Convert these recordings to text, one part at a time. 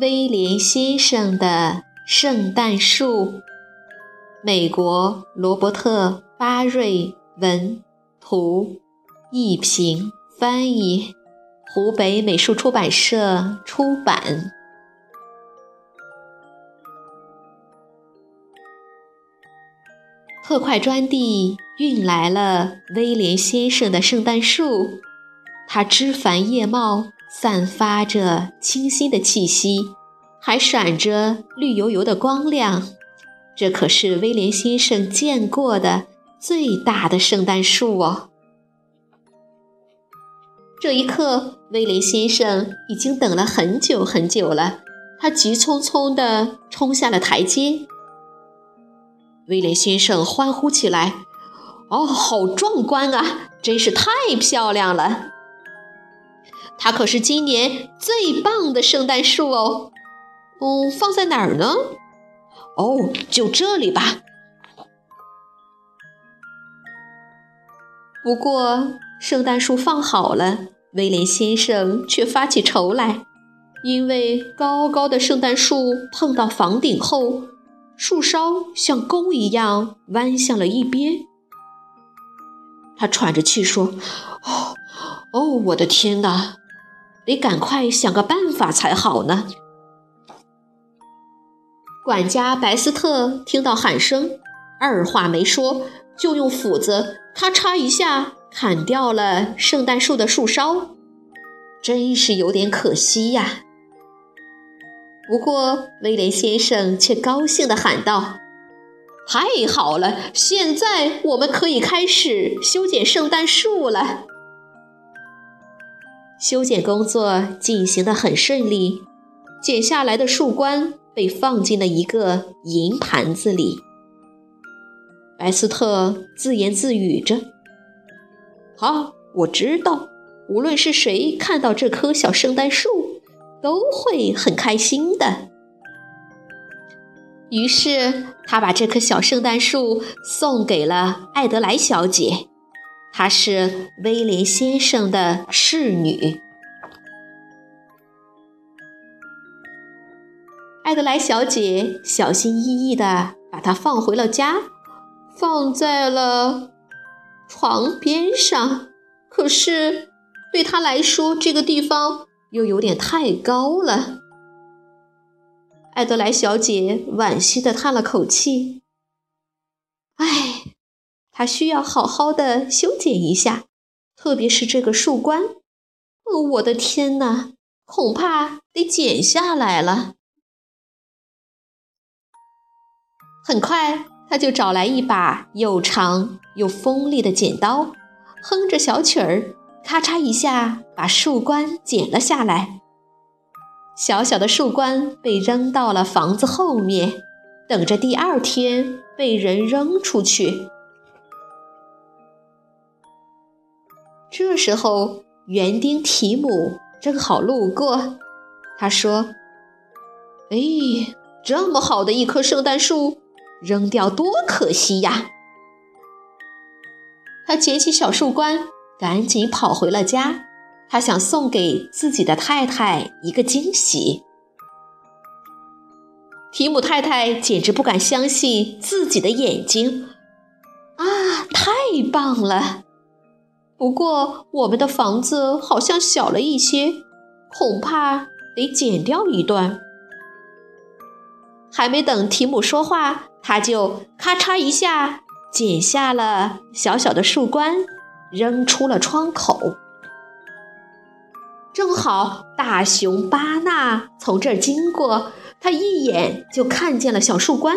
威廉先生的圣诞树，美国罗伯特·巴瑞文图，译平翻译，湖北美术出版社出版。特快专递运来了威廉先生的圣诞树，它枝繁叶茂。散发着清新的气息，还闪着绿油油的光亮。这可是威廉先生见过的最大的圣诞树哦！这一刻，威廉先生已经等了很久很久了。他急匆匆地冲下了台阶。威廉先生欢呼起来：“哦，好壮观啊！真是太漂亮了！”它可是今年最棒的圣诞树哦，哦，放在哪儿呢？哦，就这里吧。不过，圣诞树放好了，威廉先生却发起愁来，因为高高的圣诞树碰到房顶后，树梢像弓一样弯向了一边。他喘着气说：“哦，哦，我的天哪！”得赶快想个办法才好呢。管家白斯特听到喊声，二话没说，就用斧子咔嚓一下砍掉了圣诞树的树梢，真是有点可惜呀。不过威廉先生却高兴地喊道：“太好了，现在我们可以开始修剪圣诞树了。”修剪工作进行得很顺利，剪下来的树冠被放进了一个银盘子里。白斯特自言自语着：“好，我知道，无论是谁看到这棵小圣诞树，都会很开心的。”于是，他把这棵小圣诞树送给了艾德莱小姐。她是威廉先生的侍女。艾德莱小姐小心翼翼地把它放回了家，放在了床边上。可是对她来说，这个地方又有点太高了。艾德莱小姐惋惜地叹了口气：“。”他需要好好的修剪一下，特别是这个树冠。哦，我的天哪，恐怕得剪下来了。很快，他就找来一把又长又锋利的剪刀，哼着小曲儿，咔嚓一下把树冠剪了下来。小小的树冠被扔到了房子后面，等着第二天被人扔出去。这时候，园丁提姆正好路过。他说：“哎，这么好的一棵圣诞树，扔掉多可惜呀！”他捡起小树冠，赶紧跑回了家。他想送给自己的太太一个惊喜。提姆太太简直不敢相信自己的眼睛。啊，太棒了！不过，我们的房子好像小了一些，恐怕得剪掉一段。还没等提姆说话，他就咔嚓一下剪下了小小的树冠，扔出了窗口。正好大熊巴纳从这儿经过，他一眼就看见了小树冠。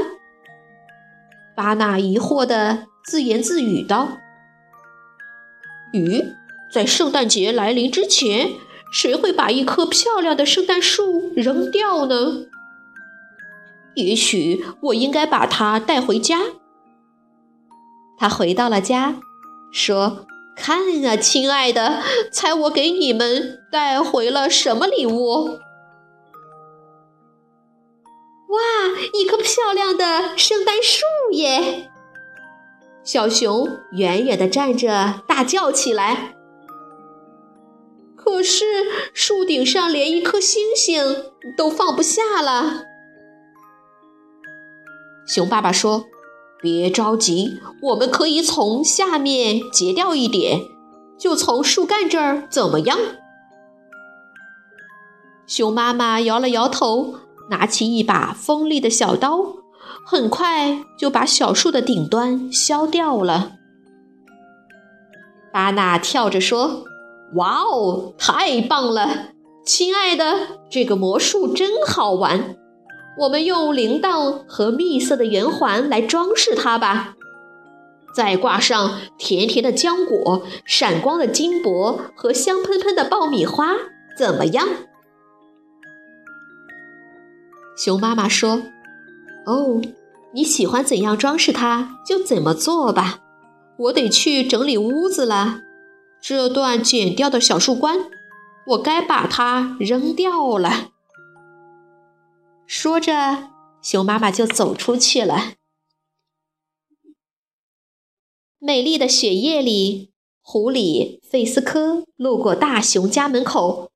巴纳疑惑地自言自语道：“咦，在圣诞节来临之前，谁会把一棵漂亮的圣诞树扔掉呢？也许我应该把它带回家。”他回到了家，说。看啊，亲爱的，猜我给你们带回了什么礼物？哇，一棵漂亮的圣诞树耶！小熊远远地站着，大叫起来。可是树顶上连一颗星星都放不下了。熊爸爸说。别着急，我们可以从下面截掉一点，就从树干这儿，怎么样？熊妈妈摇了摇头，拿起一把锋利的小刀，很快就把小树的顶端削掉了。巴纳跳着说：“哇哦，太棒了，亲爱的，这个魔术真好玩。”我们用铃铛和蜜色的圆环来装饰它吧，再挂上甜甜的浆果、闪光的金箔和香喷喷的爆米花，怎么样？熊妈妈说：“哦，你喜欢怎样装饰它就怎么做吧。我得去整理屋子了。这段剪掉的小树冠，我该把它扔掉了。”说着，熊妈妈就走出去了。美丽的雪夜里，狐狸费斯科路过大熊家门口，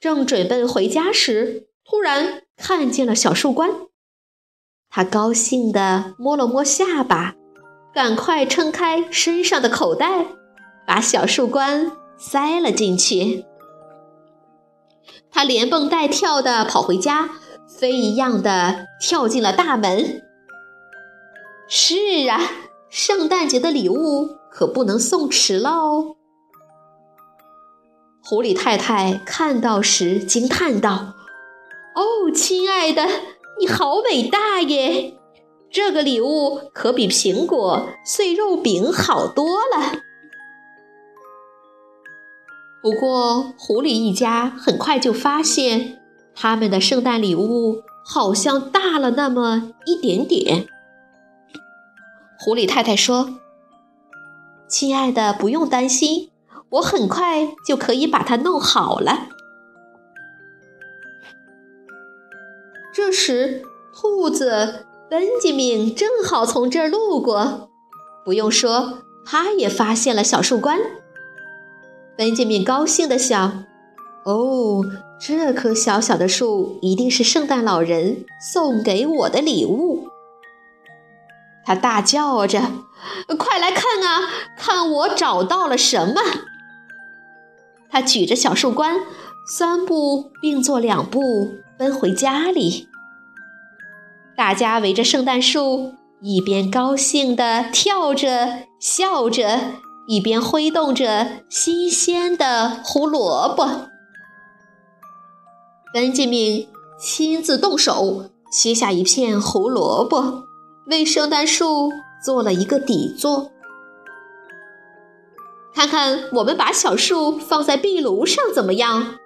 正准备回家时，突然看见了小树冠。他高兴地摸了摸下巴，赶快撑开身上的口袋，把小树冠塞了进去。他连蹦带跳地跑回家。飞一样的跳进了大门。是啊，圣诞节的礼物可不能送迟了哦。狐狸太太看到时惊叹道：“哦，亲爱的，你好伟大耶！这个礼物可比苹果、碎肉饼好多了。”不过，狐狸一家很快就发现。他们的圣诞礼物好像大了那么一点点。狐狸太太说：“亲爱的，不用担心，我很快就可以把它弄好了。”这时，兔子本杰明正好从这儿路过，不用说，他也发现了小树冠。本杰明高兴地想：“哦。”这棵小小的树一定是圣诞老人送给我的礼物。他大叫着：“快来看啊，看我找到了什么！”他举着小树冠，三步并作两步奔回家里。大家围着圣诞树，一边高兴地跳着、笑着，一边挥动着新鲜的胡萝卜。本杰明亲自动手切下一片胡萝卜，为圣诞树做了一个底座。看看我们把小树放在壁炉上怎么样？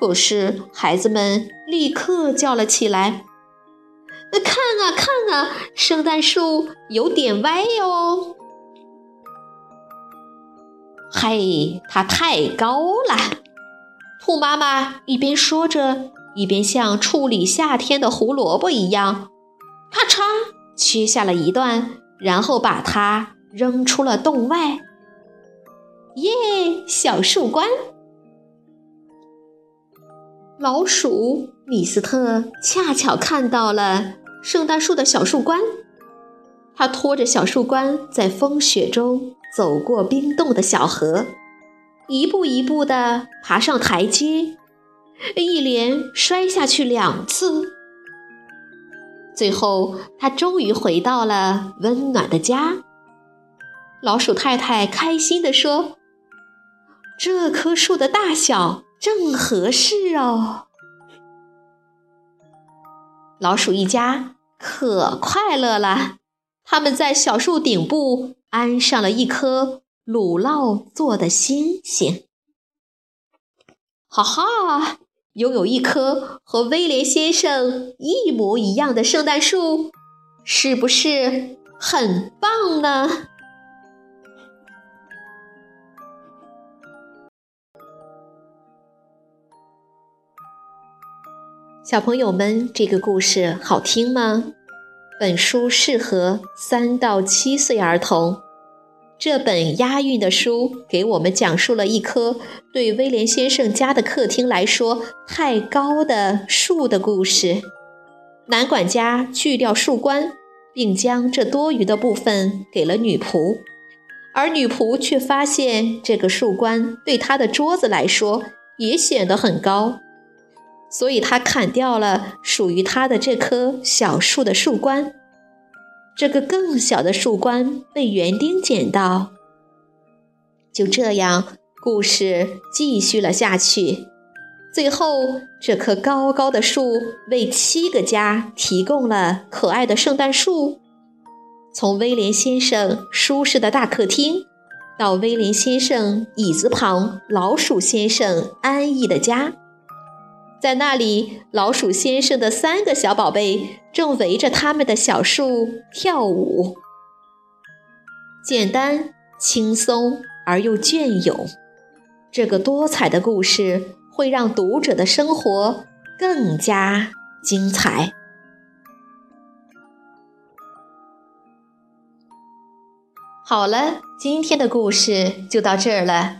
可是孩子们立刻叫了起来：“看啊看啊，圣诞树有点歪哟！嘿，它太高了。”兔妈妈一边说着，一边像处理夏天的胡萝卜一样，咔嚓切下了一段，然后把它扔出了洞外。耶，小树冠！老鼠米斯特恰巧看到了圣诞树的小树冠，他拖着小树冠在风雪中走过冰冻的小河。一步一步地爬上台阶，一连摔下去两次。最后，他终于回到了温暖的家。老鼠太太开心地说：“这棵树的大小正合适哦。”老鼠一家可快乐了，他们在小树顶部安上了一颗乳酪做的星星。哈哈！拥有一棵和威廉先生一模一样的圣诞树，是不是很棒呢？小朋友们，这个故事好听吗？本书适合三到七岁儿童。这本押韵的书给我们讲述了一棵对威廉先生家的客厅来说太高的树的故事。男管家锯掉树冠，并将这多余的部分给了女仆，而女仆却发现这个树冠对她的桌子来说也显得很高，所以他砍掉了属于他的这棵小树的树冠。这个更小的树冠被园丁捡到。就这样，故事继续了下去。最后，这棵高高的树为七个家提供了可爱的圣诞树。从威廉先生舒适的大客厅，到威廉先生椅子旁老鼠先生安逸的家。在那里，老鼠先生的三个小宝贝正围着他们的小树跳舞。简单、轻松而又隽永，这个多彩的故事会让读者的生活更加精彩。好了，今天的故事就到这儿了。